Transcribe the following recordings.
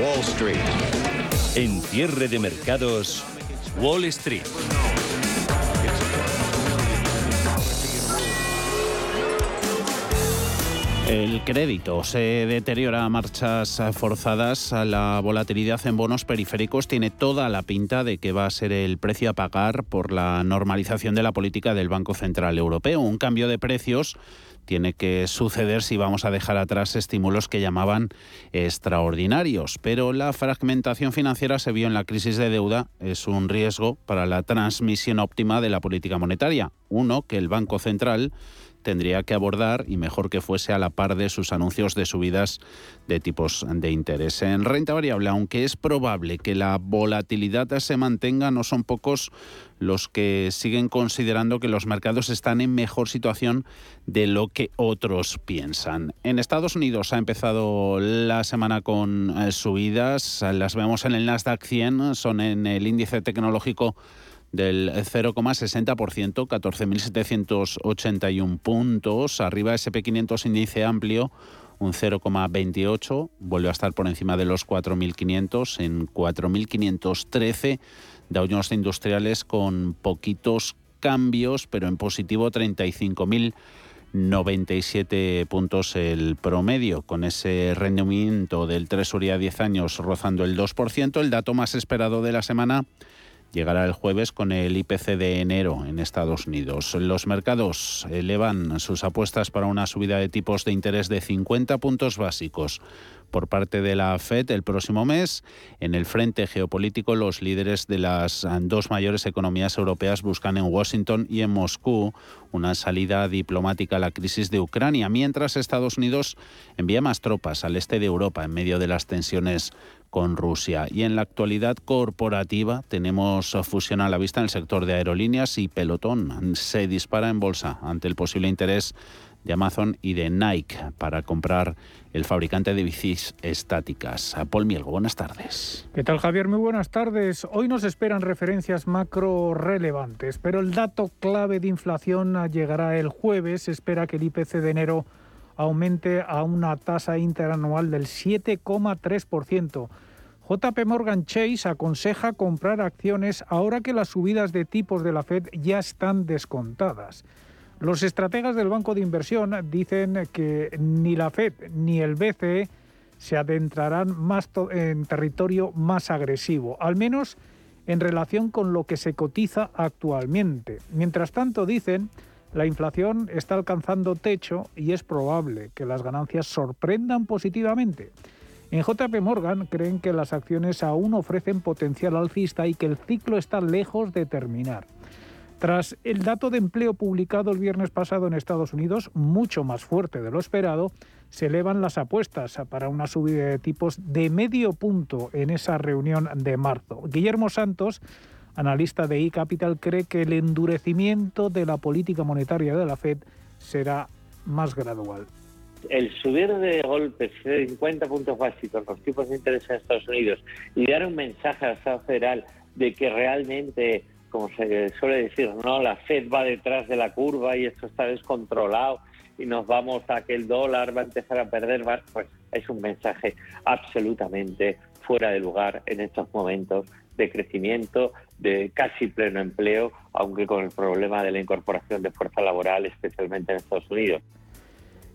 Wall Street. En cierre de mercados, Wall Street. El crédito se deteriora a marchas forzadas. La volatilidad en bonos periféricos tiene toda la pinta de que va a ser el precio a pagar por la normalización de la política del Banco Central Europeo. Un cambio de precios tiene que suceder si vamos a dejar atrás estímulos que llamaban extraordinarios. Pero la fragmentación financiera se vio en la crisis de deuda. Es un riesgo para la transmisión óptima de la política monetaria. Uno, que el Banco Central tendría que abordar y mejor que fuese a la par de sus anuncios de subidas de tipos de interés. En renta variable, aunque es probable que la volatilidad se mantenga, no son pocos los que siguen considerando que los mercados están en mejor situación de lo que otros piensan. En Estados Unidos ha empezado la semana con eh, subidas, las vemos en el Nasdaq 100, son en el índice tecnológico del 0,60%, 14.781 puntos. Arriba SP500 índice amplio, un 0,28, vuelve a estar por encima de los 4.500 en 4.513. Dow Jones Industriales con poquitos cambios, pero en positivo 35.097 puntos el promedio, con ese rendimiento del Tresuría a 10 años rozando el 2%. El dato más esperado de la semana llegará el jueves con el IPC de enero en Estados Unidos. Los mercados elevan sus apuestas para una subida de tipos de interés de 50 puntos básicos por parte de la Fed el próximo mes. En el frente geopolítico, los líderes de las dos mayores economías europeas buscan en Washington y en Moscú una salida diplomática a la crisis de Ucrania, mientras Estados Unidos envía más tropas al este de Europa en medio de las tensiones con Rusia. Y en la actualidad corporativa tenemos fusión a la vista en el sector de aerolíneas y pelotón. Se dispara en bolsa ante el posible interés de Amazon y de Nike para comprar el fabricante de bicis estáticas. Paul Mielgo, buenas tardes. ¿Qué tal Javier? Muy buenas tardes. Hoy nos esperan referencias macro relevantes, pero el dato clave de inflación llegará el jueves. Se espera que el IPC de enero aumente a una tasa interanual del 7,3%. JP Morgan Chase aconseja comprar acciones ahora que las subidas de tipos de la Fed ya están descontadas. Los estrategas del Banco de Inversión dicen que ni la Fed ni el BCE se adentrarán más en territorio más agresivo, al menos en relación con lo que se cotiza actualmente. Mientras tanto, dicen la inflación está alcanzando techo y es probable que las ganancias sorprendan positivamente. En JP Morgan creen que las acciones aún ofrecen potencial alcista y que el ciclo está lejos de terminar. Tras el dato de empleo publicado el viernes pasado en Estados Unidos, mucho más fuerte de lo esperado, se elevan las apuestas para una subida de tipos de medio punto en esa reunión de marzo. Guillermo Santos analista de eCapital, cree que el endurecimiento de la política monetaria de la Fed será más gradual. El subir de golpe 50 puntos básicos los tipos de interés en Estados Unidos y dar un mensaje al Estado federal de que realmente, como se suele decir, no, la Fed va detrás de la curva y esto está descontrolado y nos vamos a que el dólar va a empezar a perder, pues es un mensaje absolutamente fuera de lugar en estos momentos de crecimiento, de casi pleno empleo, aunque con el problema de la incorporación de fuerza laboral, especialmente en Estados Unidos.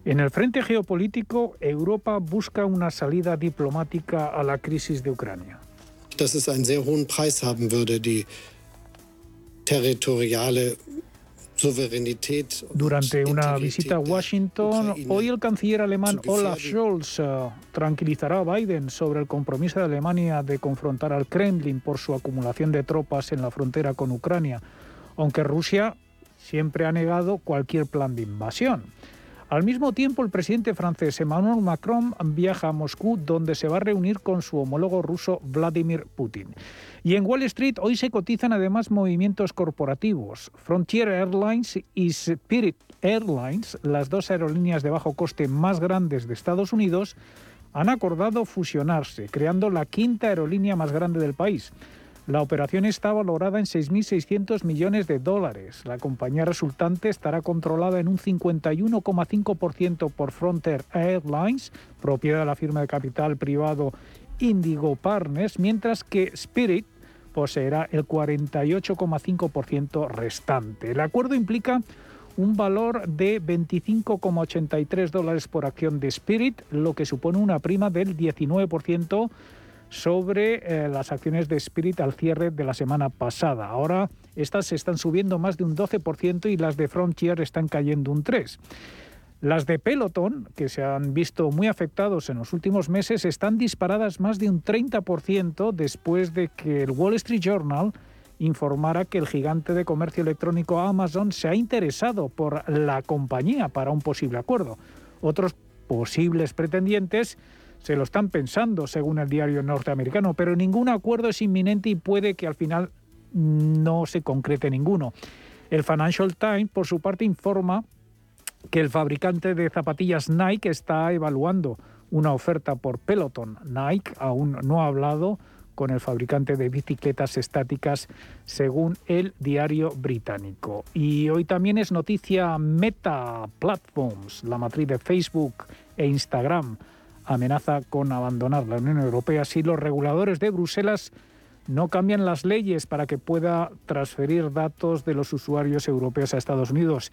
En el frente geopolítico, Europa busca una salida diplomática a la crisis de Ucrania. Dass es einen sehr hohen Preis haben würde, die territoriale durante una visita a Washington, hoy el canciller alemán Olaf Scholz eh, tranquilizará a Biden sobre el compromiso de Alemania de confrontar al Kremlin por su acumulación de tropas en la frontera con Ucrania, aunque Rusia siempre ha negado cualquier plan de invasión. Al mismo tiempo, el presidente francés Emmanuel Macron viaja a Moscú, donde se va a reunir con su homólogo ruso Vladimir Putin. Y en Wall Street hoy se cotizan además movimientos corporativos. Frontier Airlines y Spirit Airlines, las dos aerolíneas de bajo coste más grandes de Estados Unidos, han acordado fusionarse, creando la quinta aerolínea más grande del país. La operación está valorada en 6.600 millones de dólares. La compañía resultante estará controlada en un 51,5% por Frontier Airlines, propiedad de la firma de capital privado Indigo Partners, mientras que Spirit poseerá el 48,5% restante. El acuerdo implica un valor de 25,83 dólares por acción de Spirit, lo que supone una prima del 19% sobre eh, las acciones de Spirit al cierre de la semana pasada. Ahora estas se están subiendo más de un 12% y las de Frontier están cayendo un 3%. Las de Peloton, que se han visto muy afectados en los últimos meses, están disparadas más de un 30% después de que el Wall Street Journal informara que el gigante de comercio electrónico Amazon se ha interesado por la compañía para un posible acuerdo. Otros posibles pretendientes se lo están pensando, según el diario norteamericano, pero ningún acuerdo es inminente y puede que al final no se concrete ninguno. El Financial Times, por su parte, informa que el fabricante de zapatillas Nike está evaluando una oferta por Peloton. Nike aún no ha hablado con el fabricante de bicicletas estáticas, según el diario británico. Y hoy también es noticia Meta Platforms, la matriz de Facebook e Instagram, amenaza con abandonar la Unión Europea si los reguladores de Bruselas no cambian las leyes para que pueda transferir datos de los usuarios europeos a Estados Unidos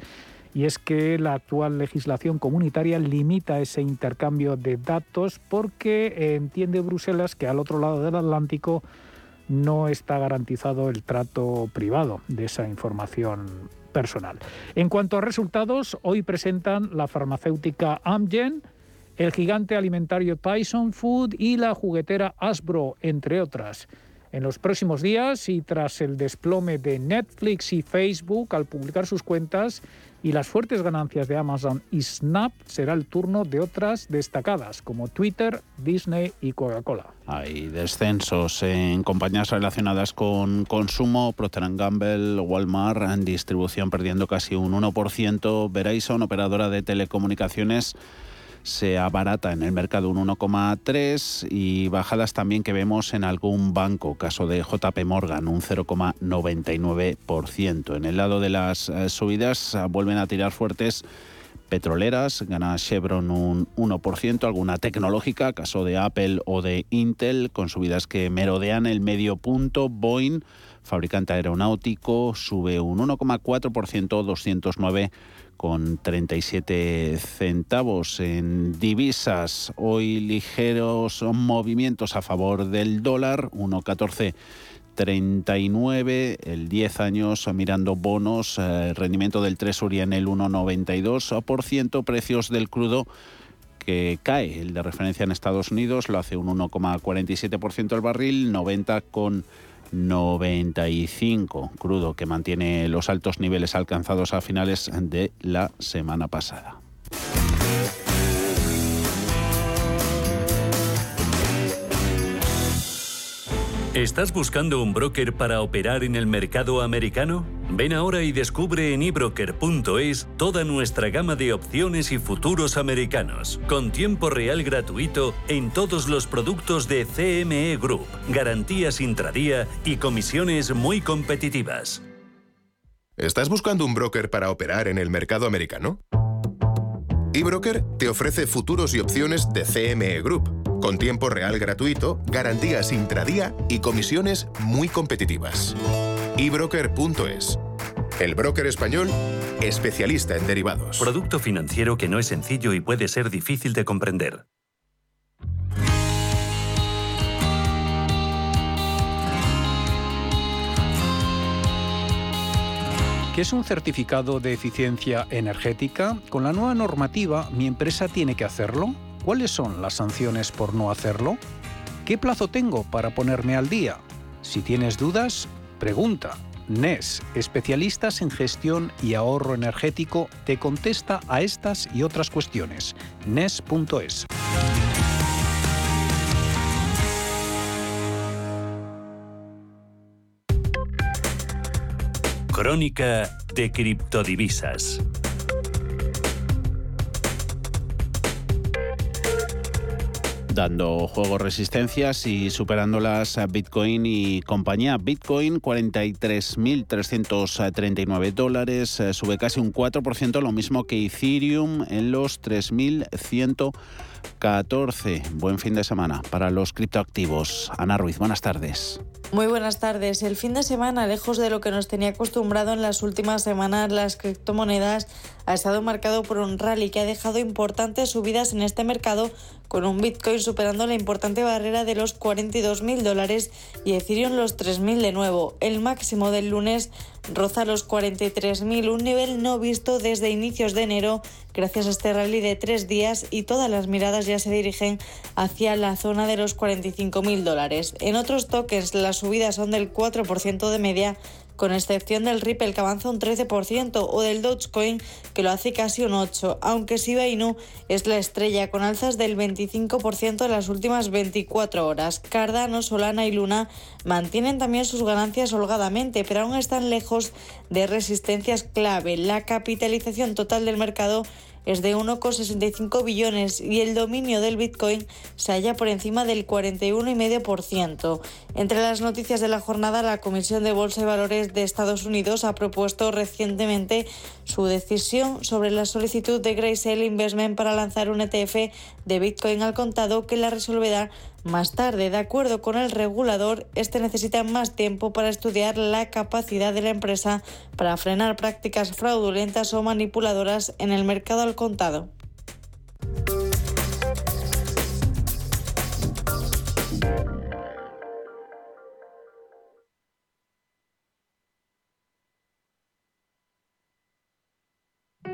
y es que la actual legislación comunitaria limita ese intercambio de datos porque entiende Bruselas que al otro lado del Atlántico no está garantizado el trato privado de esa información personal. En cuanto a resultados, hoy presentan la farmacéutica Amgen, el gigante alimentario Tyson Food y la juguetera Asbro, entre otras. En los próximos días y tras el desplome de Netflix y Facebook al publicar sus cuentas, y las fuertes ganancias de Amazon y Snap será el turno de otras destacadas como Twitter, Disney y Coca-Cola. Hay descensos en compañías relacionadas con consumo, Procter Gamble, Walmart en distribución perdiendo casi un 1%, Verizon, operadora de telecomunicaciones, se abarata en el mercado un 1,3 y bajadas también que vemos en algún banco, caso de JP Morgan, un 0,99%. En el lado de las eh, subidas ah, vuelven a tirar fuertes petroleras, gana Chevron un 1%, alguna tecnológica, caso de Apple o de Intel, con subidas que merodean el medio punto, Boeing, fabricante aeronáutico, sube un 1,4%, 209 con 37 centavos en divisas. Hoy ligeros movimientos a favor del dólar, 1,14. 39, el 10 años mirando bonos, eh, rendimiento del Treasury en el 1,92%, precios del crudo que cae, el de referencia en Estados Unidos lo hace un 1,47% el barril, 90 con 95 crudo que mantiene los altos niveles alcanzados a finales de la semana pasada. ¿Estás buscando un broker para operar en el mercado americano? Ven ahora y descubre en ebroker.es toda nuestra gama de opciones y futuros americanos, con tiempo real gratuito en todos los productos de CME Group, garantías intradía y comisiones muy competitivas. ¿Estás buscando un broker para operar en el mercado americano? eBroker te ofrece futuros y opciones de CME Group con tiempo real gratuito, garantías intradía y comisiones muy competitivas. ebroker.es. El broker español especialista en derivados. Producto financiero que no es sencillo y puede ser difícil de comprender. ¿Qué es un certificado de eficiencia energética? Con la nueva normativa, ¿mi empresa tiene que hacerlo? ¿Cuáles son las sanciones por no hacerlo? ¿Qué plazo tengo para ponerme al día? Si tienes dudas, pregunta. NES, especialistas en gestión y ahorro energético, te contesta a estas y otras cuestiones. NES.es. Crónica de criptodivisas. Dando juego resistencias y superándolas a Bitcoin y compañía. Bitcoin 43.339 dólares, eh, sube casi un 4%, lo mismo que Ethereum en los 3.114. Buen fin de semana para los criptoactivos. Ana Ruiz, buenas tardes. Muy buenas tardes. El fin de semana, lejos de lo que nos tenía acostumbrado en las últimas semanas, las criptomonedas ha estado marcado por un rally que ha dejado importantes subidas en este mercado, con un Bitcoin superando la importante barrera de los 42.000 dólares y Ethereum los 3.000 de nuevo. El máximo del lunes roza los 43.000, un nivel no visto desde inicios de enero, gracias a este rally de tres días y todas las miradas ya se dirigen hacia la zona de los 45.000 dólares. En otros tokens, las subidas son del 4% de media con excepción del Ripple que avanza un 13% o del Dogecoin que lo hace casi un 8%, aunque Shiba Inu es la estrella con alzas del 25% en las últimas 24 horas. Cardano, Solana y Luna mantienen también sus ganancias holgadamente, pero aún están lejos de resistencias clave. La capitalización total del mercado es de 1,65 billones y el dominio del Bitcoin se halla por encima del 41,5%. Entre las noticias de la jornada, la Comisión de Bolsa y Valores de Estados Unidos ha propuesto recientemente su decisión sobre la solicitud de Grayscale Investment para lanzar un ETF de Bitcoin al contado que la resolverá más tarde. De acuerdo con el regulador, este necesita más tiempo para estudiar la capacidad de la empresa para frenar prácticas fraudulentas o manipuladoras en el mercado al contado.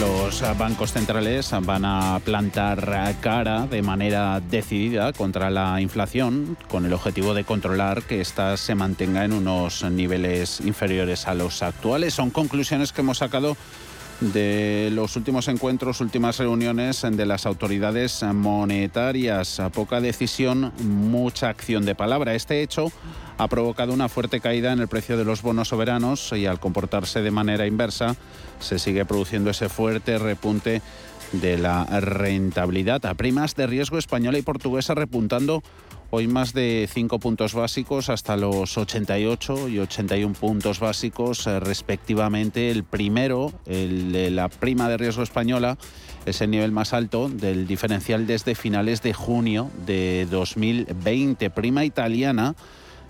Los bancos centrales van a plantar cara de manera decidida contra la inflación con el objetivo de controlar que ésta se mantenga en unos niveles inferiores a los actuales. Son conclusiones que hemos sacado de los últimos encuentros, últimas reuniones de las autoridades monetarias. Poca decisión, mucha acción de palabra. Este hecho ha provocado una fuerte caída en el precio de los bonos soberanos y al comportarse de manera inversa se sigue produciendo ese fuerte repunte de la rentabilidad. A primas de riesgo española y portuguesa repuntando hoy más de 5 puntos básicos hasta los 88 y 81 puntos básicos eh, respectivamente. El primero, el de la prima de riesgo española, es el nivel más alto del diferencial desde finales de junio de 2020. Prima italiana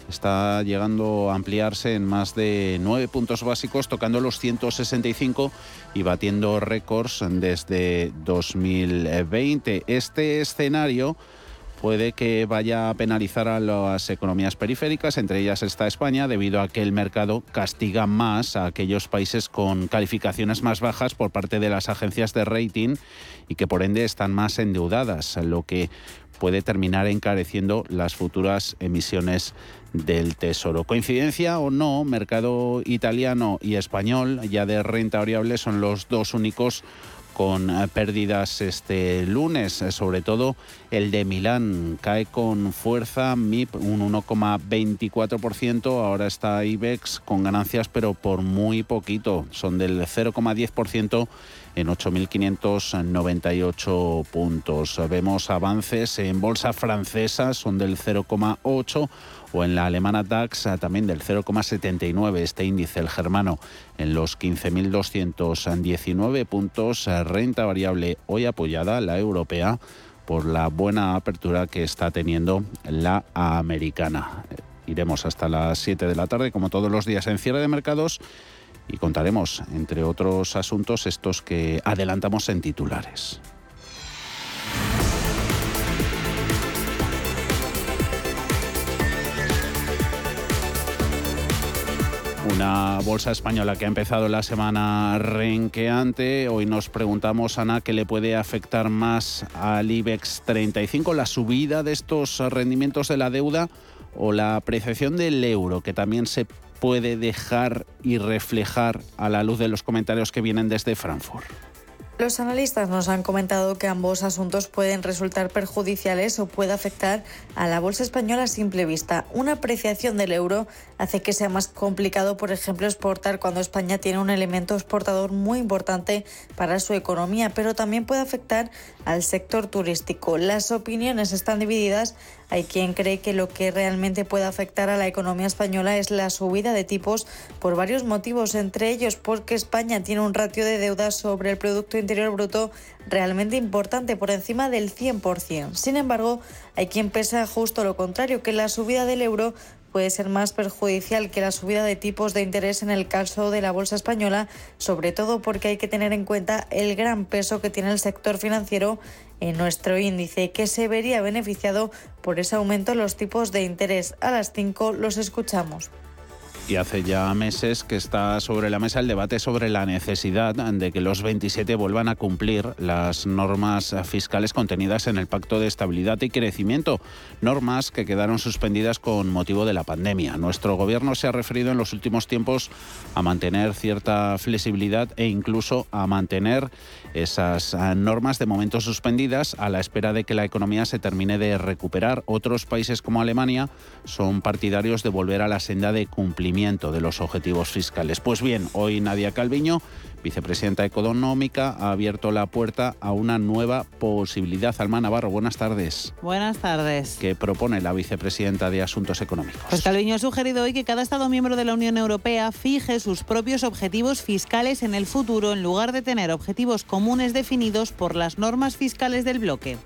está llegando a ampliarse en más de 9 puntos básicos, tocando los 165 y batiendo récords desde 2020. Este escenario puede que vaya a penalizar a las economías periféricas, entre ellas está España, debido a que el mercado castiga más a aquellos países con calificaciones más bajas por parte de las agencias de rating y que por ende están más endeudadas, lo que puede terminar encareciendo las futuras emisiones del Tesoro. Coincidencia o no, mercado italiano y español ya de renta variable son los dos únicos con eh, pérdidas este lunes, eh, sobre todo el de Milán cae con fuerza, MIP un 1,24%, ahora está IBEX con ganancias pero por muy poquito, son del 0,10% en 8.598 puntos. Vemos avances en bolsa francesa, son del 0,8 o en la alemana DAX también del 0,79 este índice, el germano, en los 15.219 puntos, renta variable hoy apoyada, la europea, por la buena apertura que está teniendo la americana. Iremos hasta las 7 de la tarde, como todos los días en cierre de mercados, y contaremos, entre otros asuntos, estos que adelantamos en titulares. Una bolsa española que ha empezado la semana renqueante. Hoy nos preguntamos, Ana, ¿qué le puede afectar más al IBEX 35? ¿La subida de estos rendimientos de la deuda o la apreciación del euro, que también se puede dejar y reflejar a la luz de los comentarios que vienen desde Frankfurt? Los analistas nos han comentado que ambos asuntos pueden resultar perjudiciales o puede afectar a la bolsa española a simple vista. Una apreciación del euro hace que sea más complicado, por ejemplo, exportar cuando España tiene un elemento exportador muy importante para su economía, pero también puede afectar al sector turístico. Las opiniones están divididas hay quien cree que lo que realmente puede afectar a la economía española es la subida de tipos por varios motivos, entre ellos porque España tiene un ratio de deuda sobre el Producto Interior Bruto realmente importante, por encima del 100%. Sin embargo, hay quien piensa justo lo contrario, que la subida del euro puede ser más perjudicial que la subida de tipos de interés en el caso de la bolsa española, sobre todo porque hay que tener en cuenta el gran peso que tiene el sector financiero en nuestro índice, que se vería beneficiado por ese aumento en los tipos de interés. A las 5 los escuchamos. Y hace ya meses que está sobre la mesa el debate sobre la necesidad de que los 27 vuelvan a cumplir las normas fiscales contenidas en el Pacto de Estabilidad y Crecimiento, normas que quedaron suspendidas con motivo de la pandemia. Nuestro gobierno se ha referido en los últimos tiempos a mantener cierta flexibilidad e incluso a mantener esas ah, normas de momento suspendidas a la espera de que la economía se termine de recuperar. Otros países como Alemania son partidarios de volver a la senda de cumplimiento de los objetivos fiscales. Pues bien, hoy Nadia Calviño vicepresidenta económica, ha abierto la puerta a una nueva posibilidad. Alma Navarro, buenas tardes. Buenas tardes. ¿Qué propone la vicepresidenta de Asuntos Económicos? Pues Calviño ha sugerido hoy que cada Estado miembro de la Unión Europea fije sus propios objetivos fiscales en el futuro en lugar de tener objetivos comunes definidos por las normas fiscales del bloque.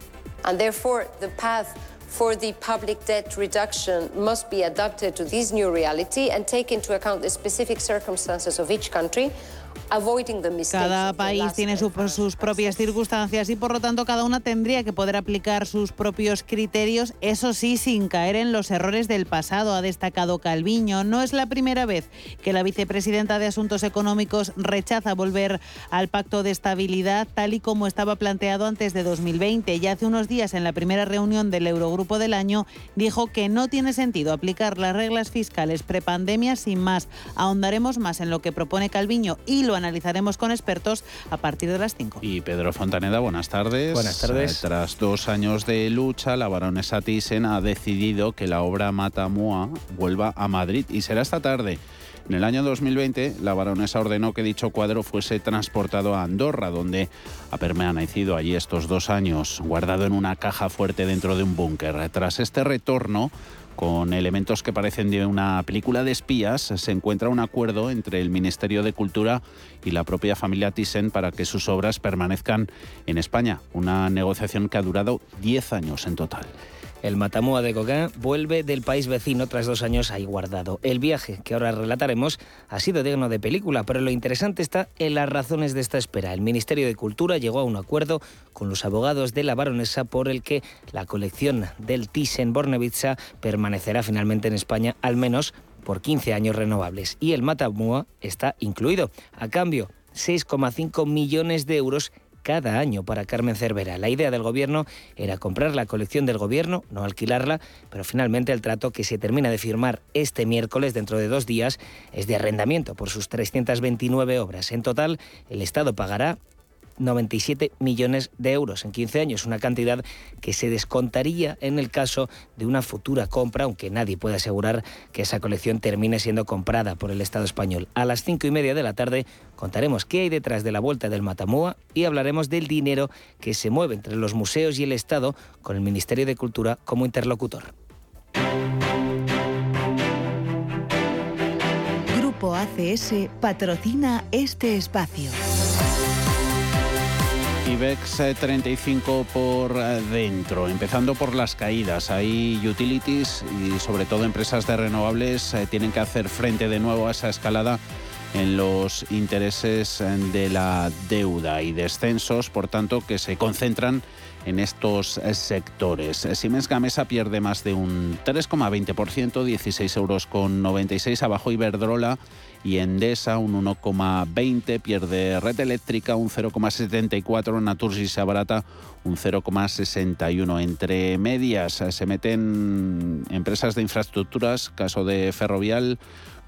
And therefore, the path for the public debt reduction must be adapted to this new reality and take into account the specific circumstances of each country cada país tiene sus propias circunstancias y por lo tanto cada una tendría que poder aplicar sus propios criterios, eso sí, sin caer en los errores del pasado, ha destacado Calviño. No es la primera vez que la vicepresidenta de Asuntos Económicos rechaza volver al pacto de estabilidad tal y como estaba planteado antes de 2020. Ya hace unos días en la primera reunión del Eurogrupo del año dijo que no tiene sentido aplicar las reglas fiscales prepandemia sin más. Ahondaremos más en lo que propone Calviño y lo analizaremos con expertos a partir de las 5. Y Pedro Fontaneda, buenas tardes. Buenas tardes. Tras dos años de lucha, la baronesa Thyssen ha decidido que la obra Matamua vuelva a Madrid y será esta tarde. En el año 2020, la baronesa ordenó que dicho cuadro fuese transportado a Andorra, donde ha permanecido allí estos dos años, guardado en una caja fuerte dentro de un búnker. Tras este retorno, con elementos que parecen de una película de espías, se encuentra un acuerdo entre el Ministerio de Cultura y la propia familia Thyssen para que sus obras permanezcan en España. Una negociación que ha durado 10 años en total. El Matamua de Gauguin vuelve del país vecino tras dos años ahí guardado. El viaje que ahora relataremos ha sido digno de película, pero lo interesante está en las razones de esta espera. El Ministerio de Cultura llegó a un acuerdo con los abogados de la baronesa por el que la colección del Thyssen-Bornemisza permanecerá finalmente en España al menos por 15 años renovables. Y el Matamua está incluido. A cambio, 6,5 millones de euros cada año para Carmen Cervera. La idea del gobierno era comprar la colección del gobierno, no alquilarla, pero finalmente el trato que se termina de firmar este miércoles, dentro de dos días, es de arrendamiento por sus 329 obras. En total, el Estado pagará 97 millones de euros en 15 años, una cantidad que se descontaría en el caso de una futura compra, aunque nadie puede asegurar que esa colección termine siendo comprada por el Estado español. A las cinco y media de la tarde contaremos qué hay detrás de la vuelta del Matamua y hablaremos del dinero que se mueve entre los museos y el Estado con el Ministerio de Cultura como interlocutor. Grupo ACS patrocina este espacio. IBEX 35 eh, por eh, dentro, empezando por las caídas. Hay utilities y sobre todo empresas de renovables eh, tienen que hacer frente de nuevo a esa escalada en los intereses de la deuda y descensos, por tanto, que se concentran en estos sectores. Siemens Gamesa pierde más de un 3,20%, 16 euros con 96 abajo Iberdrola y Endesa un 1,20, pierde Red Eléctrica un 0,74, Naturgy se abarata un 0,61. Entre medias se meten empresas de infraestructuras, caso de Ferrovial,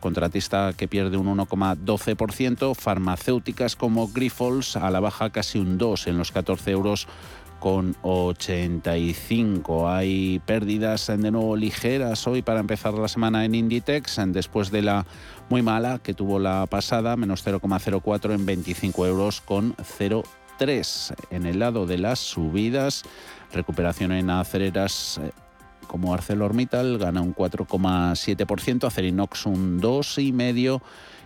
contratista que pierde un 1,12%, farmacéuticas como Grifols a la baja casi un 2 en los 14 euros con 85. Hay pérdidas de nuevo ligeras hoy para empezar la semana en Inditex, después de la muy mala que tuvo la pasada, menos 0,04 en 25 euros con 0,3. En el lado de las subidas, recuperación en acereras eh, como ArcelorMittal gana un 4,7%, Acerinox un 2,5%,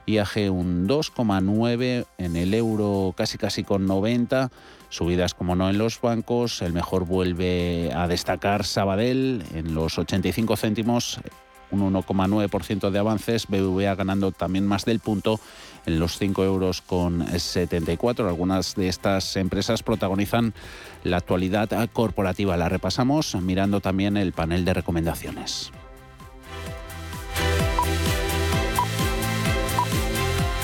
IAG un 2,9%, en el euro casi casi con 90%, subidas como no en los bancos, el mejor vuelve a destacar Sabadell en los 85 céntimos, un 1,9% de avances, BBVA ganando también más del punto en los 5 euros con 74. Algunas de estas empresas protagonizan la actualidad corporativa. La repasamos mirando también el panel de recomendaciones.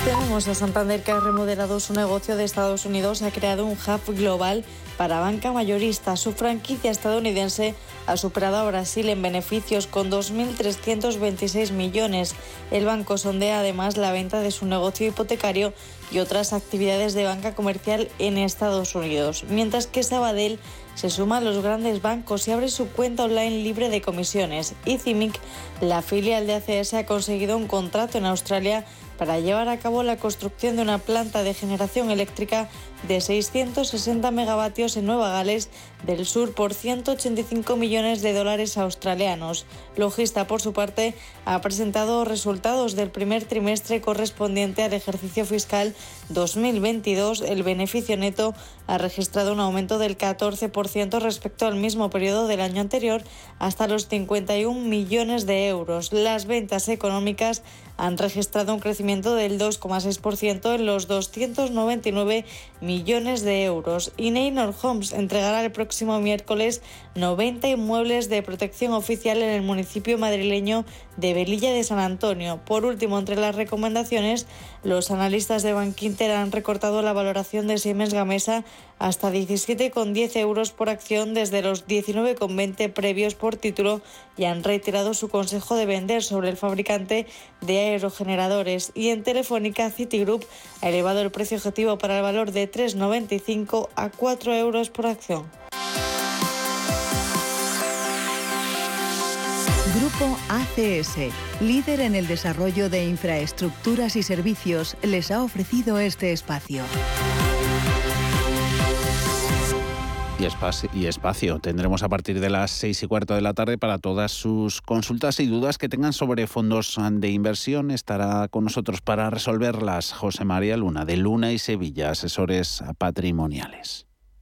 Escuchamos a Santander que ha remodelado su negocio de Estados Unidos ha creado un hub global para banca mayorista. Su franquicia estadounidense ha superado a Brasil en beneficios con 2.326 millones. El banco sondea además la venta de su negocio hipotecario y otras actividades de banca comercial en Estados Unidos, mientras que Sabadell se suma a los grandes bancos y abre su cuenta online libre de comisiones. Y CIMIC, la filial de ACS, ha conseguido un contrato en Australia para llevar a cabo la construcción de una planta de generación eléctrica de 660 megavatios en Nueva Gales del Sur por 185 millones de dólares australianos. Logista, por su parte, ha presentado resultados del primer trimestre correspondiente al ejercicio fiscal 2022. El beneficio neto ha registrado un aumento del 14% respecto al mismo periodo del año anterior, hasta los 51 millones de euros. Las ventas económicas han registrado un crecimiento del 2,6% en los 299 millones de euros. Y Neynor Homes entregará el próximo miércoles 90 inmuebles de protección oficial en el municipio madrileño de Velilla de San Antonio. Por último, entre las recomendaciones, los analistas de Bankinter han recortado la valoración de Siemens Gamesa hasta 17,10 euros por acción desde los 19,20 previos por título y han reiterado su consejo de vender sobre el fabricante de aerogeneradores. Y en Telefónica, Citigroup ha elevado el precio objetivo para el valor de 3,95 a 4 euros por acción. Grupo ACS, líder en el desarrollo de infraestructuras y servicios, les ha ofrecido este espacio. Y espacio, tendremos a partir de las seis y cuarto de la tarde para todas sus consultas y dudas que tengan sobre fondos de inversión. Estará con nosotros para resolverlas José María Luna de Luna y Sevilla, asesores patrimoniales.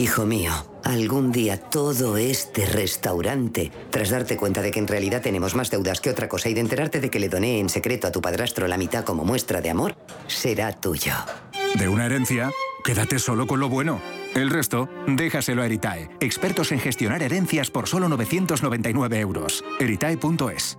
Hijo mío, algún día todo este restaurante, tras darte cuenta de que en realidad tenemos más deudas que otra cosa y de enterarte de que le doné en secreto a tu padrastro la mitad como muestra de amor, será tuyo. De una herencia, quédate solo con lo bueno. El resto, déjaselo a Eritae, expertos en gestionar herencias por solo 999 euros. Eritae.es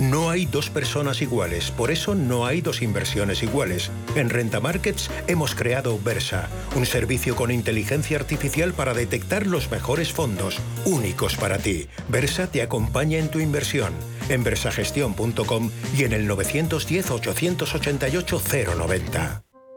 No hay dos personas iguales, por eso no hay dos inversiones iguales. En Renta Markets hemos creado Versa, un servicio con inteligencia artificial para detectar los mejores fondos, únicos para ti. Versa te acompaña en tu inversión, en versagestión.com y en el 910 888 090.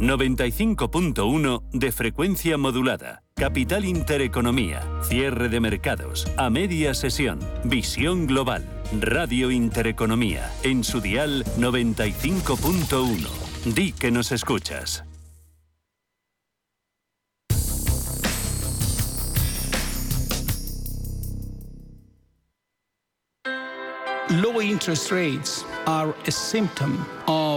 95.1 de frecuencia modulada. Capital Intereconomía. Cierre de mercados. A media sesión. Visión global. Radio Intereconomía. En su dial 95.1. Di que nos escuchas. Low interest rates are a symptom of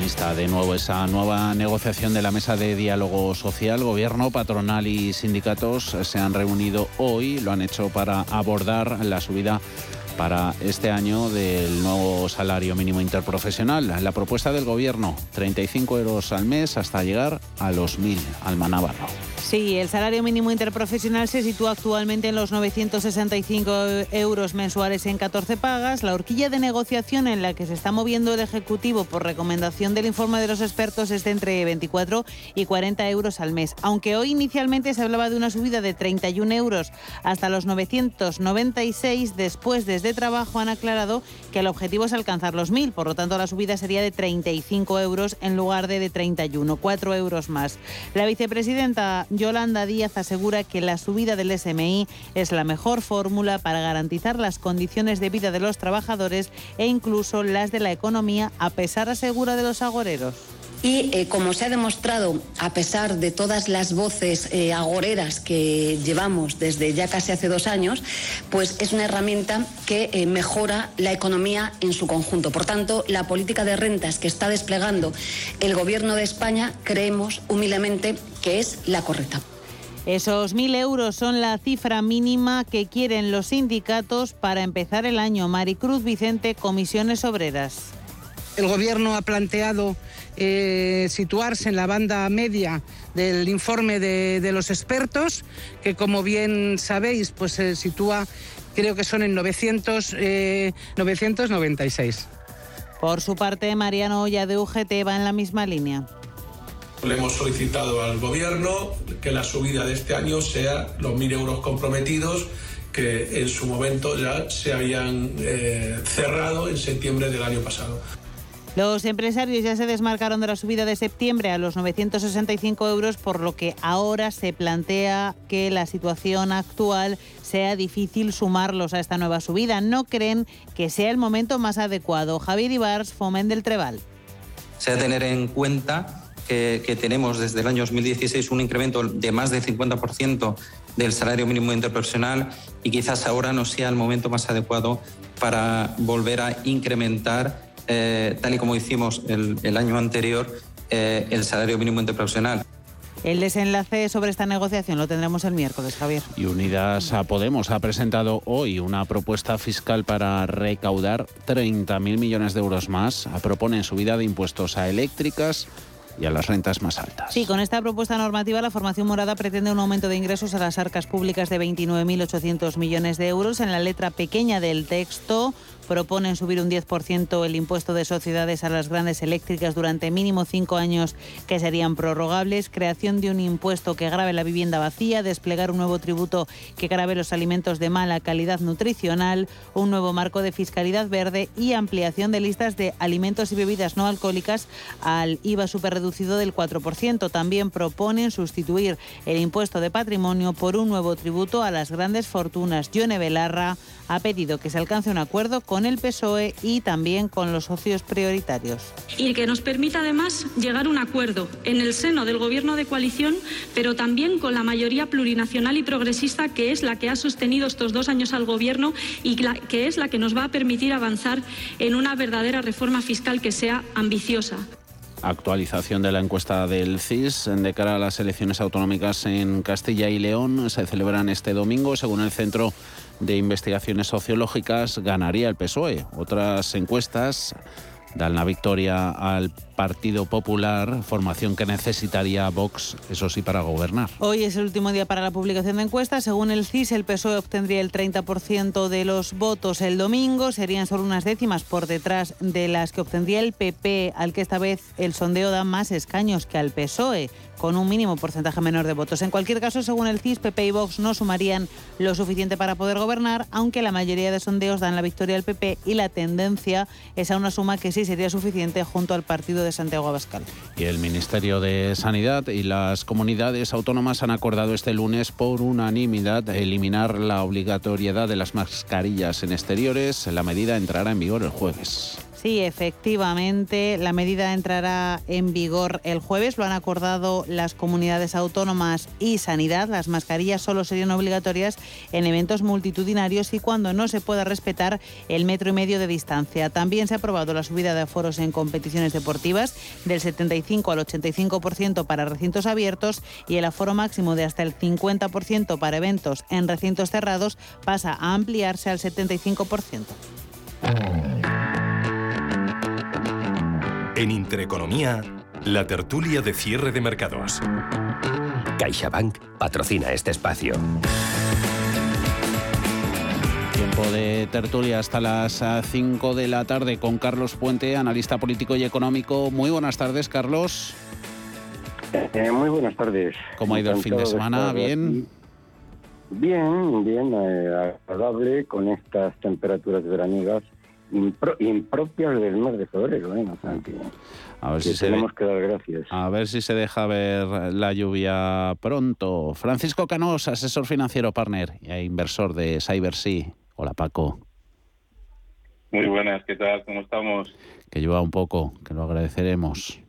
Protagonista de nuevo esa nueva negociación de la mesa de diálogo social. Gobierno, patronal y sindicatos se han reunido hoy, lo han hecho para abordar la subida para este año del nuevo salario mínimo interprofesional. La propuesta del Gobierno, 35 euros al mes hasta llegar a los 1.000 al Navarro. Sí, el salario mínimo interprofesional se sitúa actualmente en los 965 euros mensuales en 14 pagas. La horquilla de negociación en la que se está moviendo el Ejecutivo por recomendación del informe de los expertos es de entre 24 y 40 euros al mes. Aunque hoy inicialmente se hablaba de una subida de 31 euros hasta los 996, después desde Trabajo han aclarado que el objetivo es alcanzar los 1.000. Por lo tanto, la subida sería de 35 euros en lugar de de 31, 4 euros más. La vicepresidenta Yolanda Díaz asegura que la subida del SMI es la mejor fórmula para garantizar las condiciones de vida de los trabajadores e incluso las de la economía, a pesar, asegura, de los agoreros. Y eh, como se ha demostrado, a pesar de todas las voces eh, agoreras que llevamos desde ya casi hace dos años, pues es una herramienta que eh, mejora la economía en su conjunto. Por tanto, la política de rentas que está desplegando el Gobierno de España creemos humildemente que es la correcta. Esos mil euros son la cifra mínima que quieren los sindicatos para empezar el año. Maricruz Vicente, Comisiones Obreras. El Gobierno ha planteado eh, situarse en la banda media del informe de, los expertos, que como bien sabéis, pues se sitúa, creo que son en 900, 996. Eh, Por su parte, Mariano Olla de UGT va en la misma línea. Le hemos solicitado al Gobierno que la subida de este año sea los mil euros comprometidos que en su momento ya se habían eh, cerrado en septiembre del año pasado. Los empresarios ya se desmarcaron de la subida de septiembre a los 965 euros, por lo que ahora se plantea que la situación actual sea difícil sumarlos a esta nueva subida. No creen que sea el momento más adecuado. Javier Ibars, Fomen del Treval. Se ha de tener en cuenta que, que, tenemos desde el año 2016 un incremento de más del 50% del salario mínimo interprofesional y quizás ahora no sea el momento más adecuado para volver a incrementar eh, tal y como hicimos el, año anterior, eh, el salario mínimo interprofesional. El desenlace sobre esta negociación lo tendremos el miércoles, Javier. Y Unidas a Podemos ha presentado hoy una propuesta fiscal para recaudar 30.000 millones de euros más. Proponen subida de impuestos a eléctricas, y a las rentas más altas. Sí, con esta propuesta normativa la formación morada pretende un aumento de ingresos a las arcas públicas de 29.800 millones de euros. En la letra pequeña del texto proponen subir un 10% el impuesto de sociedades a las grandes eléctricas durante mínimo cinco años que serían prorrogables, creación de un impuesto que grave la vivienda vacía, desplegar un nuevo tributo que grave los alimentos de mala calidad nutricional, un nuevo marco de fiscalidad verde y ampliación de listas de alimentos y bebidas no alcohólicas al IVA superreducido del 4%. También proponen sustituir el impuesto de patrimonio por un nuevo tributo a las grandes fortunas. Yone Belarra ha pedido que se alcance un acuerdo con el PSOE y también con los socios prioritarios. Y que nos permita además llegar a un acuerdo en el seno del Gobierno de coalición, pero también con la mayoría plurinacional y progresista que es la que ha sostenido estos dos años al Gobierno y que es la que nos va a permitir avanzar en una verdadera reforma fiscal que sea ambiciosa actualización de la encuesta del CIS de cara a las elecciones autonómicas en Castilla y León. Se celebran este domingo, según el Centro de Investigaciones Sociológicas, ganaría el PSOE. Otras encuestas dan la victoria al Partido Popular, formación que necesitaría Vox, eso sí, para gobernar. Hoy es el último día para la publicación de encuestas. Según el CIS, el PSOE obtendría el 30% de los votos el domingo. Serían solo unas décimas por detrás de las que obtendría el PP, al que esta vez el sondeo da más escaños que al PSOE con un mínimo porcentaje menor de votos. En cualquier caso, según el CIS, PP y Vox no sumarían lo suficiente para poder gobernar, aunque la mayoría de sondeos dan la victoria al PP y la tendencia es a una suma que sí sería suficiente junto al partido de Santiago Abascal. Y el Ministerio de Sanidad y las comunidades autónomas han acordado este lunes por unanimidad eliminar la obligatoriedad de las mascarillas en exteriores. La medida entrará en vigor el jueves. Sí, efectivamente, la medida entrará en vigor el jueves. Lo han acordado las comunidades autónomas y Sanidad. Las mascarillas solo serían obligatorias en eventos multitudinarios y cuando no se pueda respetar el metro y medio de distancia. También se ha aprobado la subida de aforos en competiciones deportivas del 75 al 85% para recintos abiertos y el aforo máximo de hasta el 50% para eventos en recintos cerrados pasa a ampliarse al 75%. En Intereconomía, la tertulia de cierre de mercados. CaixaBank patrocina este espacio. Tiempo de tertulia hasta las 5 de la tarde con Carlos Puente, analista político y económico. Muy buenas tardes, Carlos. Eh, muy buenas tardes. ¿Cómo ha ido el fin de semana? ¿Bien? Bien, bien, eh, agradable con estas temperaturas veraniegas impropias del mes de febrero, ¿eh? a ver si se tenemos que dar gracias. A ver si se deja ver la lluvia pronto. Francisco Canós, asesor financiero partner e inversor de CyberSea. Hola Paco. Muy buenas, ¿qué tal? ¿Cómo estamos? Que llueva un poco, que lo agradeceremos.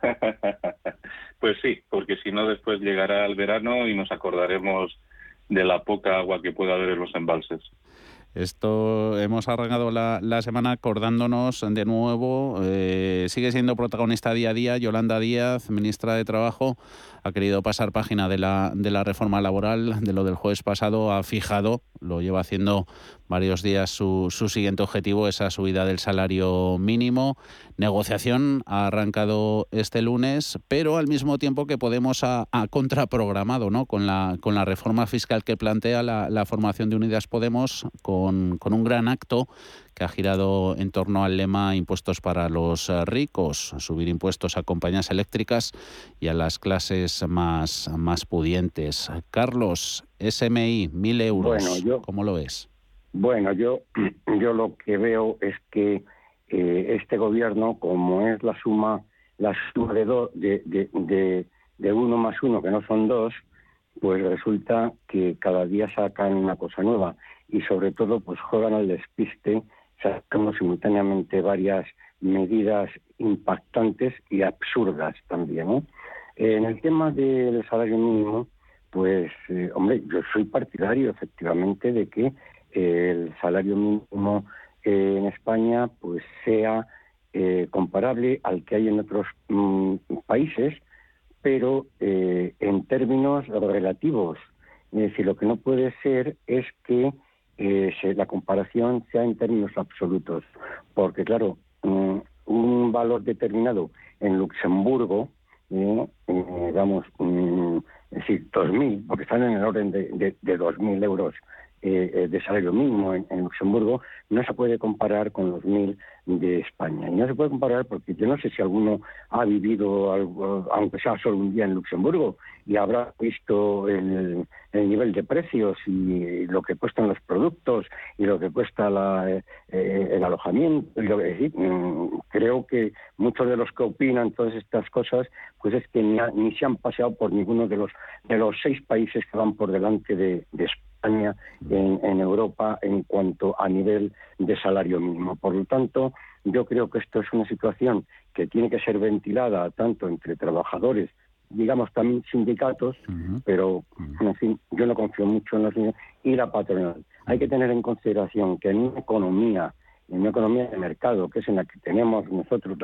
pues sí, porque si no después llegará el verano y nos acordaremos de la poca agua que puede haber en los embalses. Esto hemos arrancado la, semana acordándonos de nuevo. Eh, sigue siendo protagonista día a día Yolanda Díaz, ministra de Trabajo, ha querido pasar página de la, de la reforma laboral, de lo del jueves pasado, ha fijado, lo lleva haciendo varios días, su, su siguiente objetivo, esa subida del salario mínimo. Negociación ha arrancado este lunes, pero al mismo tiempo que Podemos ha, contraprogramado ¿no? con, la, con la reforma fiscal que plantea la, la formación de Unidas Podemos, con, con un gran acto que ha girado en torno al lema impuestos para los eh, ricos, subir impuestos a compañías eléctricas y a las clases más, más pudientes. Carlos, SMI, mil euros, bueno, yo, ¿cómo lo ves? Bueno, yo, yo lo que veo es que eh, este gobierno, como es la suma, la suma de, de, de, de uno más uno, que no son dos, pues resulta que cada día sacan una cosa nueva y sobre todo pues juegan al despiste sacamos simultáneamente varias medidas impactantes y absurdas también. En el tema del salario mínimo, pues, eh, hombre, yo soy partidario efectivamente de que el salario mínimo eh, en España pues sea eh, comparable al que hay en otros mm, países, pero en términos relativos. Es decir, lo que no puede ser es que eh, la comparación sea en términos absolutos, porque claro, mm, un valor determinado en Luxemburgo, eh, eh, vamos, mm, es decir, 2.000, porque están en el orden de, de, de 2.000 euros eh, de salario mínimo en, Luxemburgo no se puede comparar con los mil de España. Y no se puede comparar porque yo no sé si alguno ha vivido, aunque sea solo un día en Luxemburgo, y habrá visto el, nivel de precios y lo que cuestan los productos y lo que cuesta eh, el alojamiento. Lo que, mm, creo que muchos de los que opinan todas estas cosas, pues es que ni, ni se han paseado por ninguno de los de los seis países que van por delante de, de España en, Europa en cuanto a nivel de salario mínimo. Por lo tanto, yo creo que esto es una situación que tiene que ser ventilada tanto entre trabajadores, digamos también sindicatos, pero en fin, yo no confío mucho en los y la patronal. Hay que tener en consideración que en una economía, en una economía de mercado, que es en la que tenemos nosotros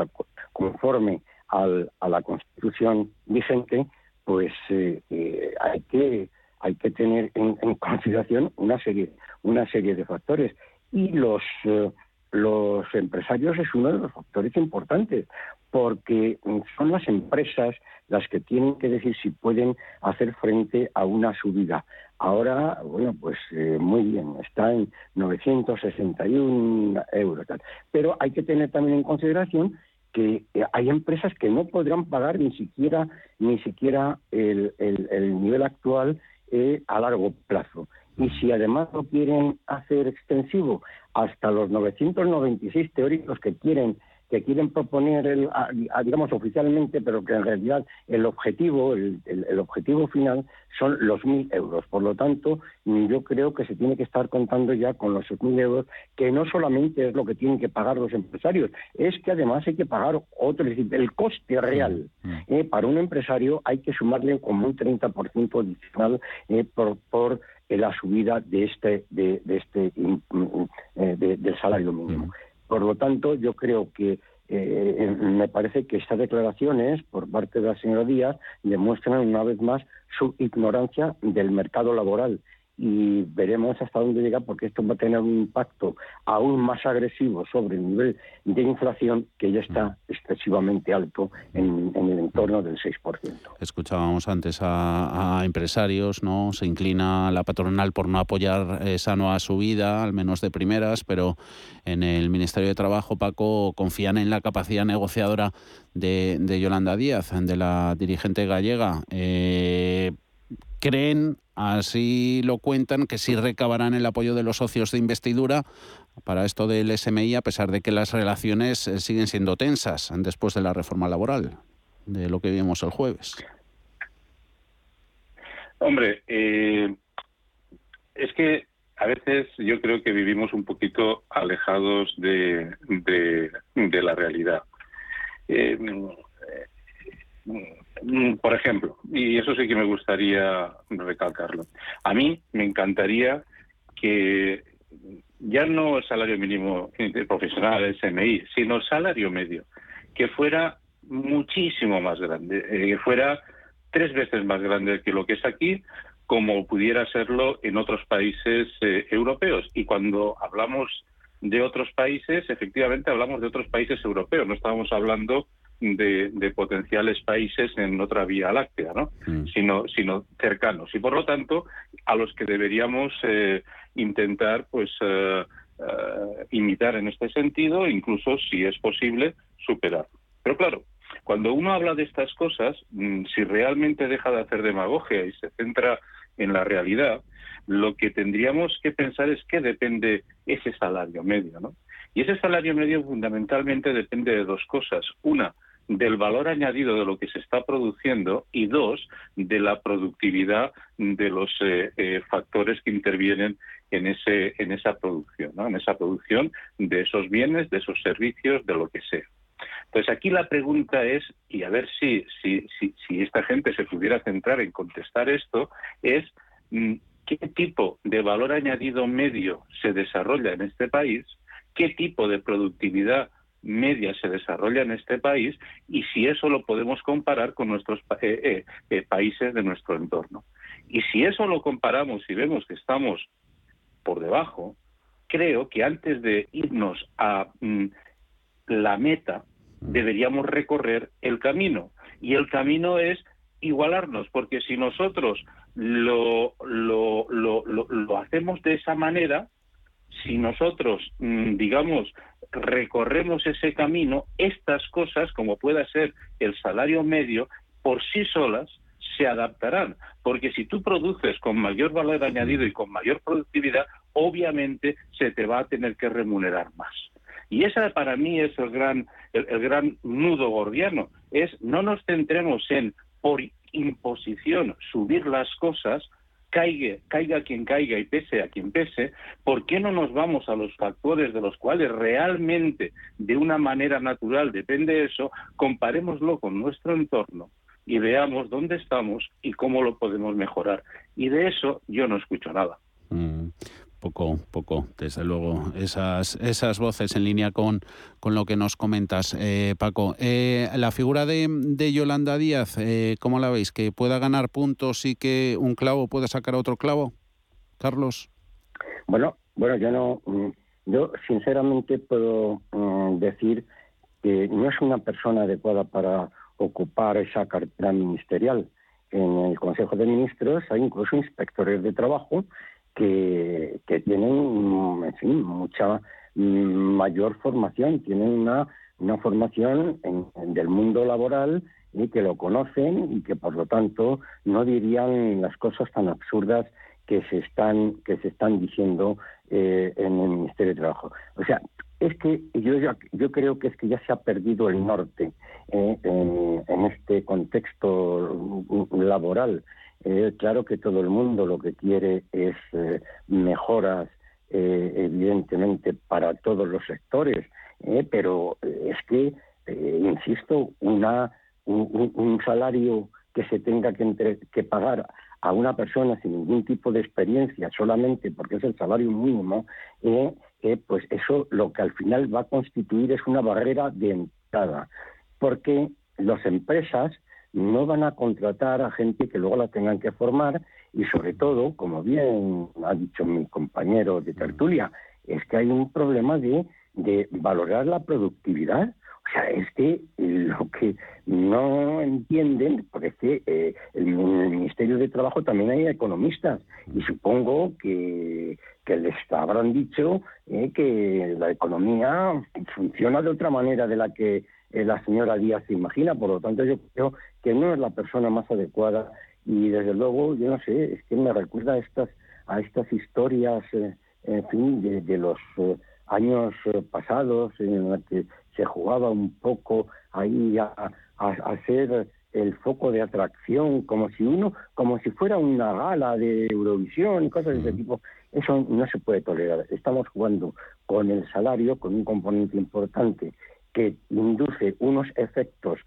conforme al, a la Constitución vigente, pues eh, eh, hay que hay que tener en, consideración una serie, una serie de factores. Y los, eh, los empresarios es uno de los factores importantes, porque son las empresas las que tienen que decir si pueden hacer frente a una subida. Ahora, bueno, pues eh, muy bien, está en 961 euros. Pero hay que tener también en consideración que eh, hay empresas que no podrán pagar ni siquiera ni siquiera el, el nivel actual eh, a largo plazo. Y si además lo quieren hacer extensivo hasta los 996 teóricos que quieren que quieren proponer, el, digamos, oficialmente, pero que en realidad el objetivo, el, objetivo final son los mil euros. Por lo tanto, yo creo que se tiene que estar contando ya con los mil euros, que no solamente es lo que tienen que pagar los empresarios, es que además hay que pagar otro, es decir, el coste real mm, mm. Eh, para un empresario hay que sumarle como un 30% adicional eh, por, por la subida de este, de, este eh, del salario mínimo. Por lo tanto, yo creo que eh, me parece que estas declaraciones por parte de la señora Díaz demuestran una vez más su ignorancia del mercado laboral y veremos hasta dónde llega porque esto va a tener un impacto aún más agresivo sobre el nivel de inflación que ya está excesivamente alto en, el entorno del 6%. Escuchábamos antes a, empresarios, ¿no? Se inclina la patronal por no apoyar esa nueva subida, al menos de primeras, pero en el Ministerio de Trabajo, Paco, confían en la capacidad negociadora de, de Yolanda Díaz, de la dirigente gallega. Eh, creen, así lo cuentan, que sí recabarán el apoyo de los socios de investidura para esto del SMI, a pesar de que las relaciones eh, siguen siendo tensas después de la reforma laboral, de lo que vimos el jueves. Hombre, eh, es que a veces yo creo que vivimos un poquito alejados de, de, la realidad. Eh, por ejemplo, y eso sí que me gustaría recalcarlo. A mí me encantaría que ya no el salario mínimo profesional, SMI, sino el salario medio, que fuera muchísimo más grande, eh, que fuera tres veces más grande que lo que es aquí, como pudiera serlo en otros países eh, europeos. Y cuando hablamos de otros países, efectivamente hablamos de otros países europeos, no estamos hablando de, potenciales países en otra vía láctea, ¿no? Mm. Sino, sino cercanos. Y por lo tanto, a los que deberíamos eh, intentar, pues, eh, eh, imitar en este sentido, incluso, si es posible, superar. Pero claro, cuando uno habla de estas cosas, mm, si realmente deja de hacer demagogia y se centra en la realidad, lo que tendríamos que pensar es que depende ese salario medio, ¿no? Y ese salario medio fundamentalmente depende de dos cosas. Una, del valor añadido de lo que se está produciendo y dos, de la productividad de los eh, eh, factores que intervienen en, ese, en esa producción, en esa producción de esos bienes, de esos servicios, de lo que sea. Entonces aquí la pregunta es, y a ver si, si, si, si esta gente se pudiera centrar en contestar esto, es mm, qué tipo de valor añadido medio se desarrolla en este país, qué tipo de productividad media se desarrolla en este país y si eso lo podemos comparar con nuestros eh, eh, eh, países de nuestro entorno. Y si eso lo comparamos y vemos que estamos por debajo, creo que antes de irnos a mm, la meta, deberíamos recorrer el camino. Y el camino es igualarnos, porque si nosotros lo, lo, lo, lo hacemos de esa manera, si nosotros, mm, digamos, recorremos ese camino, estas cosas, como pueda ser el salario medio, por sí solas se adaptarán. Porque si tú produces con mayor valor añadido y con mayor productividad, obviamente se te va a tener que remunerar más. Y esa para mí es el gran, el, gran nudo gordiano. Es no nos centremos en por imposición subir las cosas, caiga, caiga quien caiga y pese a quien pese, ¿por qué no nos vamos a los factores de los cuales realmente de una manera natural depende eso? Comparémoslo con nuestro entorno y veamos dónde estamos y cómo lo podemos mejorar. Y de eso yo no escucho nada. Mm poco, poco, desde luego, esas, esas voces en línea con, con lo que nos comentas, eh, Paco. Eh, la figura de, de Yolanda Díaz, eh, ¿cómo la veis? ¿Que pueda ganar puntos y que un clavo pueda sacar otro clavo? Carlos. Bueno, bueno, yo no, mm, yo sinceramente puedo mm, decir que no es una persona adecuada para ocupar esa cartera ministerial. En el Consejo de Ministros hay incluso inspectores de trabajo que, tienen, en fin, mucha mayor formación, tienen una, una formación en, del mundo laboral y que lo conocen y que por lo tanto no dirían las cosas tan absurdas que se están que se están diciendo eh, en el Ministerio de Trabajo. O sea, es que yo, yo creo que es que ya se ha perdido el norte eh, en, este contexto laboral. Eh, claro que todo el mundo lo que quiere es eh, mejoras, evidentemente, para todos los sectores, pero es que, insisto, una, un, salario que se tenga que, que pagar a una persona sin ningún tipo de experiencia, solamente porque es el salario mínimo, eh, eh, pues eso lo que al final va a constituir es una barrera de entrada, porque las empresas no van a contratar a gente que luego la tengan que formar y sobre todo, como bien ha dicho mi compañero de tertulia, es que hay un problema de, de valorar la productividad. O sea, es que lo que no entienden, porque es que eh, el, Ministerio de Trabajo también hay economistas y supongo que, les habrán dicho eh, que la economía funciona de otra manera de la que eh, la señora Díaz se imagina, por lo tanto yo creo que no es la persona más adecuada y desde luego, yo no sé, es que me recuerda a estas, a estas historias, en fin, de, de los años pasados en las que se jugaba un poco ahí a, a, ser el foco de atracción, como si uno, como si fuera una gala de Eurovisión y cosas de ese tipo. Eso no se puede tolerar. Estamos jugando con el salario, con un componente importante que induce unos efectos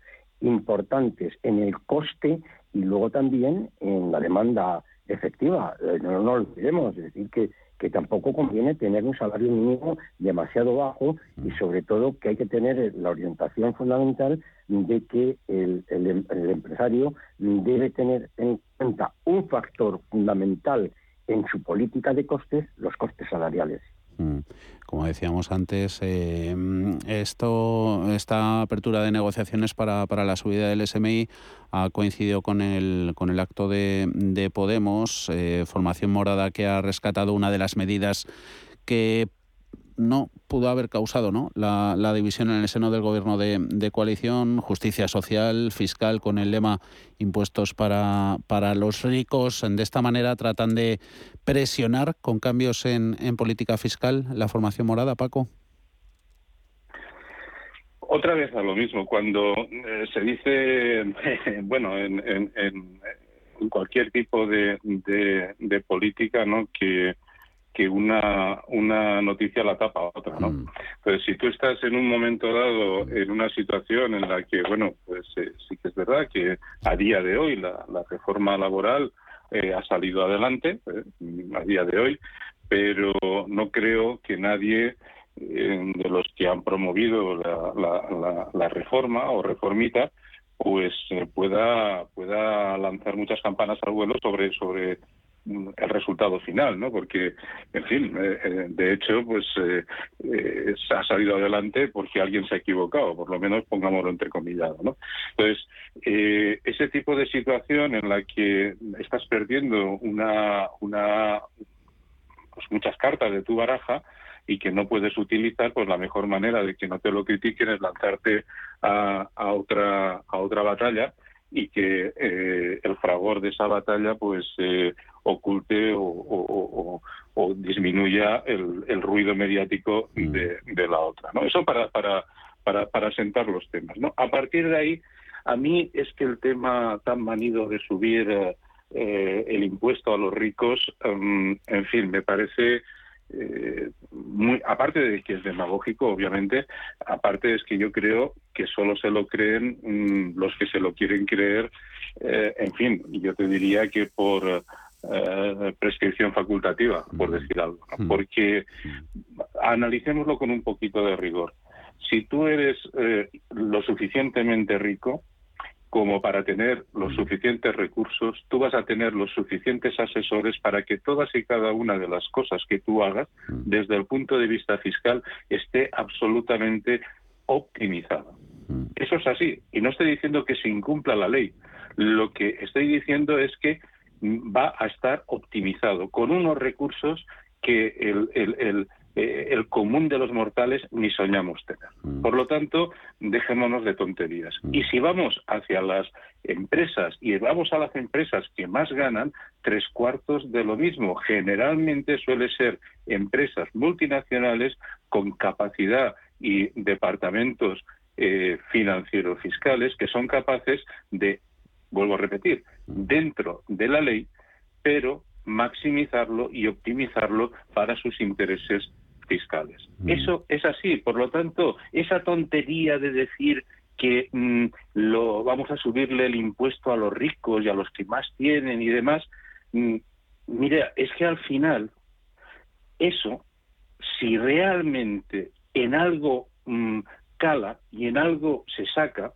importantes en el coste y luego también en la demanda efectiva. Eh, no, no olvidemos, es decir, que que tampoco conviene tener un salario mínimo demasiado bajo y mm. sobre todo que hay que tener la orientación fundamental de que el, el, empresario debe tener en cuenta un factor fundamental en su política de costes, los costes salariales. Mm. Como decíamos antes, eh, esto, esta apertura de negociaciones para, para, la subida del SMI ha coincidido con el, con el acto de, de Podemos, eh, Formación Morada, que ha rescatado una de las medidas que no pudo haber causado ¿no? La, división en el seno del gobierno de, coalición, justicia social, fiscal, con el lema impuestos para, para los ricos. De esta manera tratan de presionar con cambios en, en política fiscal la formación morada, Paco. Otra vez a lo mismo, cuando eh, se dice, bueno, en, en, cualquier tipo de, de política, ¿no? Que que una, una noticia la tapa a otra, ¿no? Mm. Entonces, si tú estás en un momento dado en una situación en la que, bueno, pues eh, sí que es verdad que a día de hoy la, reforma laboral eh, ha salido adelante, eh, a día de hoy, pero no creo que nadie de los que han promovido la, la, reforma o reformita pues pueda pueda lanzar muchas campanas al vuelo sobre sobre el resultado final, ¿no? Porque, en fin, eh, eh, de hecho, pues eh, ha salido adelante porque alguien se ha equivocado, por lo menos pongámoslo entrecomillado, ¿no? Entonces, ese tipo de situación en la que estás perdiendo una, una pues muchas cartas de tu baraja y que no puedes utilizar, pues la mejor manera de que no te lo critiquen es lanzarte a, a otra a otra batalla y que eh, el fragor de esa batalla pues eh, oculte o, disminuya el, ruido mediático mm. de, la otra no eso para para para para sentar los temas no a partir de ahí a mí es que el tema tan manido de subir eh, el impuesto a los ricos mm, en fin me parece eh, muy, aparte de que es demagógico, obviamente, aparte es que yo creo que solo se lo creen mm, los que se lo quieren creer, eh, en fin, yo te diría que por eh, prescripción facultativa, por mm. decir algo, mm. porque analicémoslo con un poquito de rigor. Si tú eres lo suficientemente rico, como para tener los suficientes recursos, tú vas a tener los suficientes asesores para que todas y cada una de las cosas que tú hagas mm. desde el punto de vista fiscal esté absolutamente optimizada. Mm. Eso es así. Y no estoy diciendo que se incumpla la ley. Lo que estoy diciendo es que va a estar optimizado con unos recursos que el, eh, el común de los mortales ni soñamos tener. Mm. Por lo tanto, dejémonos de tonterías. Mm. Y si vamos hacia las empresas y vamos a las empresas que más ganan, tres cuartos de lo mismo. Generalmente suele ser empresas multinacionales con capacidad y departamentos eh, financieros fiscales que son capaces de, vuelvo a repetir, mm. dentro de la ley, pero maximizarlo y optimizarlo para sus intereses fiscales. Mm. Eso es así. Por lo tanto, esa tontería de decir que mm, lo vamos a subirle el impuesto a los ricos y a los que más tienen y demás, mm, mira, es que al final eso, si realmente en algo cala y en algo se saca,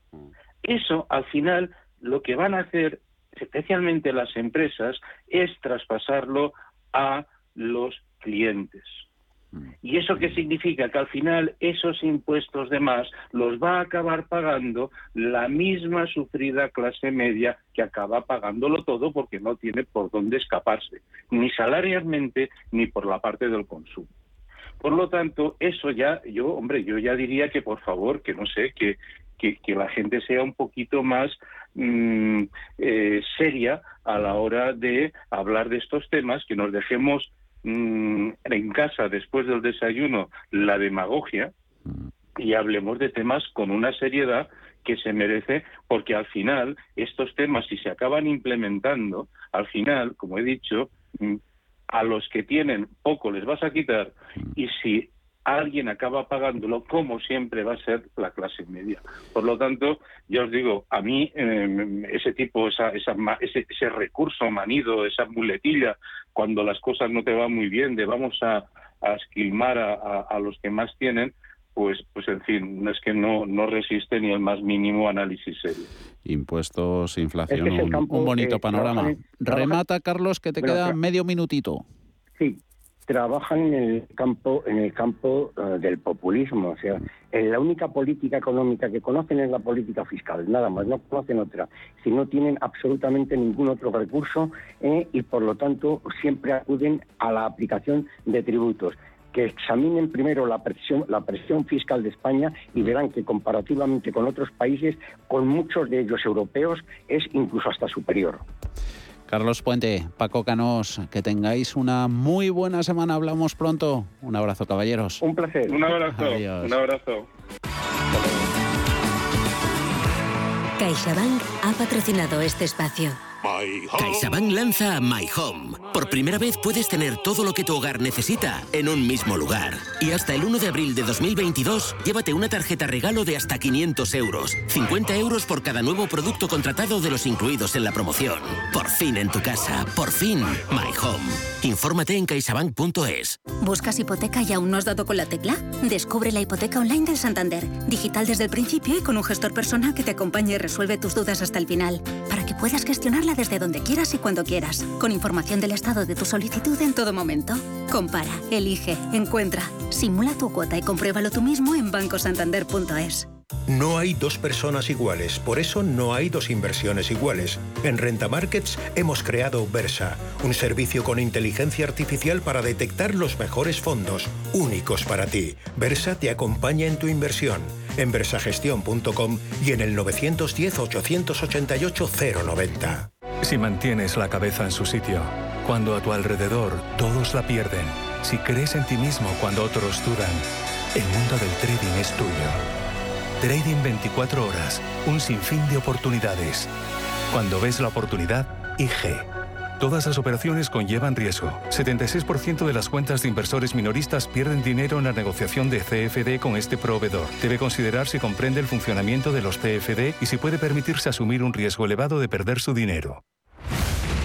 eso al final lo que van a hacer especialmente las empresas, es traspasarlo a los clientes. ¿Y eso qué significa? Que al final esos impuestos de más los va a acabar pagando la misma sufrida clase media que acaba pagándolo todo porque no tiene por dónde escaparse, ni salarialmente ni por la parte del consumo. Por lo tanto, eso ya, yo, hombre, yo ya diría que por favor, que no sé, que, que, la gente sea un poquito más mm, eh, seria a la hora de hablar de estos temas, que nos dejemos mm, en casa después del desayuno la demagogia y hablemos de temas con una seriedad que se merece, porque al final estos temas, si se acaban implementando, al final, como he dicho, mm, a los que tienen poco les vas a quitar y si alguien acaba pagándolo, como siempre va a ser la clase media. Por lo tanto, ya os digo, a mí em, ese tipo, esa, esa, ese, ese, recurso manido, esa muletilla, cuando las cosas no te van muy bien, de vamos a, a esquilmar a, a, los que más tienen, pues, pues en fin, es que no, no resiste ni el más mínimo análisis serio. Impuestos, inflación, un, bonito panorama. Remata, Carlos, que te queda medio minutito. Sí, trabajan en el campo en el campo eh, del populismo o sea en la única política económica que conocen es la política fiscal nada más no conocen otra si no tienen absolutamente ningún otro recurso eh, y por lo tanto siempre acuden a la aplicación de tributos que examinen primero la presión, la presión fiscal de España y verán que comparativamente con otros países, con muchos de ellos europeos, es incluso hasta superior. Carlos Puente, Paco Canos, que tengáis una muy buena semana. Hablamos pronto. Un abrazo, caballeros. Un placer. Un abrazo. Un abrazo. CaixaBank ha patrocinado este espacio. CaixaBank lanza My Home. Por primera vez puedes tener todo lo que tu hogar necesita en un mismo lugar. Y hasta el 1 de abril de 2022, llévate una tarjeta regalo de hasta 500 euros. 50 euros por cada nuevo producto contratado de los incluidos en la promoción. Por fin en tu casa. Por fin, My Home. Infórmate en caixabank.es. ¿Buscas hipoteca y aún no has dado con la tecla? Descubre la hipoteca online del Santander. Digital desde el principio y con un gestor personal que te acompañe y resuelve tus dudas hasta el final. Para que puedas gestionarla desde donde quieras y cuando quieras, con información del estado de tu solicitud en todo momento. Compara, elige, encuentra, simula tu cuota y compruébalo tú mismo en bancosantander.es. No hay dos personas iguales, por eso no hay dos inversiones iguales. En Renta Markets hemos creado Versa, un servicio con inteligencia artificial para detectar los mejores fondos, únicos para ti. Versa te acompaña en tu inversión en versagestión.com y en el 910 888 090. Si mantienes la cabeza en su sitio, cuando a tu alrededor todos la pierden, si crees en ti mismo cuando otros dudan, el mundo del trading es tuyo. Trading 24 horas, un sinfín de oportunidades. Cuando ves la oportunidad, IG. Todas las operaciones conllevan riesgo. 76% de las cuentas de inversores minoristas pierden dinero en la negociación de CFD con este proveedor. Debe considerar si comprende el funcionamiento de los CFD y si puede permitirse asumir un riesgo elevado de perder su dinero.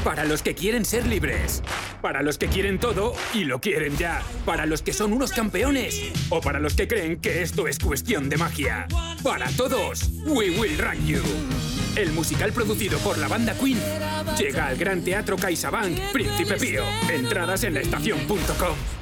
Para los que quieren ser libres. Para los que quieren todo y lo quieren ya. Para los que son unos campeones. O para los que creen que esto es cuestión de magia. Para todos, We Will Run You. El musical producido por la banda Queen llega al Gran Teatro CaixaBank Príncipe Pío. Entradas en la estación.com.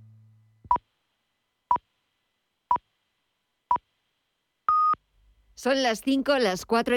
Son las 5, las 4 en